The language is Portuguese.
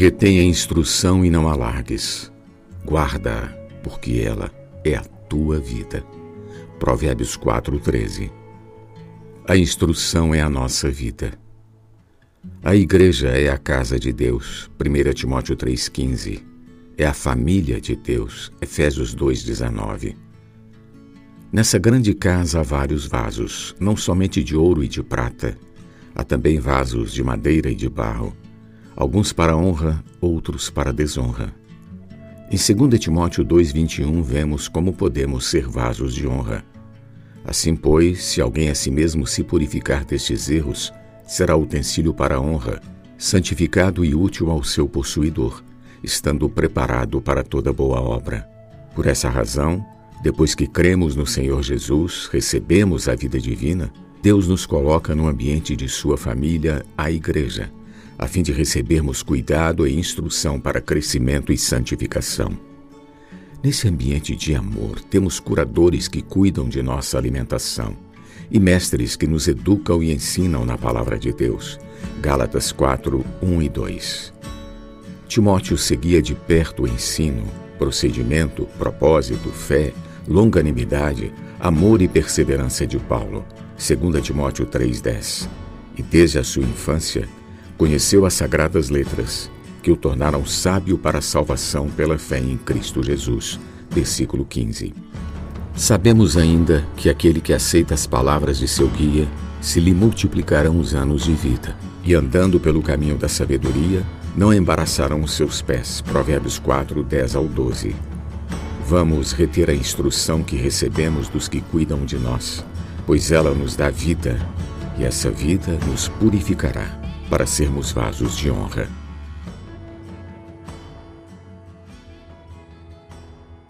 Retém a instrução e não alargues. Guarda-a, porque ela é a tua vida. Provérbios 4:13. A instrução é a nossa vida. A igreja é a casa de Deus. 1 Timóteo 3:15. É a família de Deus. Efésios 2:19. Nessa grande casa há vários vasos, não somente de ouro e de prata. Há também vasos de madeira e de barro, alguns para honra, outros para desonra. Em 2 Timóteo 2,21 vemos como podemos ser vasos de honra. Assim, pois, se alguém a si mesmo se purificar destes erros, será utensílio para a honra, santificado e útil ao seu possuidor, estando preparado para toda boa obra. Por essa razão, depois que cremos no Senhor Jesus, recebemos a vida divina, Deus nos coloca no ambiente de sua família, a Igreja, a fim de recebermos cuidado e instrução para crescimento e santificação. Nesse ambiente de amor, temos curadores que cuidam de nossa alimentação e mestres que nos educam e ensinam na palavra de Deus. Gálatas 4, 1 e 2. Timóteo seguia de perto o ensino, procedimento, propósito, fé, longanimidade, amor e perseverança de Paulo, 2 Timóteo 3,10. E desde a sua infância, conheceu as sagradas letras, que o tornaram sábio para a salvação pela fé em Cristo Jesus. Versículo 15. Sabemos ainda que aquele que aceita as palavras de seu guia, se lhe multiplicarão os anos de vida, e andando pelo caminho da sabedoria, não embaraçarão os seus pés. Provérbios 4, 10 ao 12. Vamos reter a instrução que recebemos dos que cuidam de nós, pois ela nos dá vida e essa vida nos purificará para sermos vasos de honra.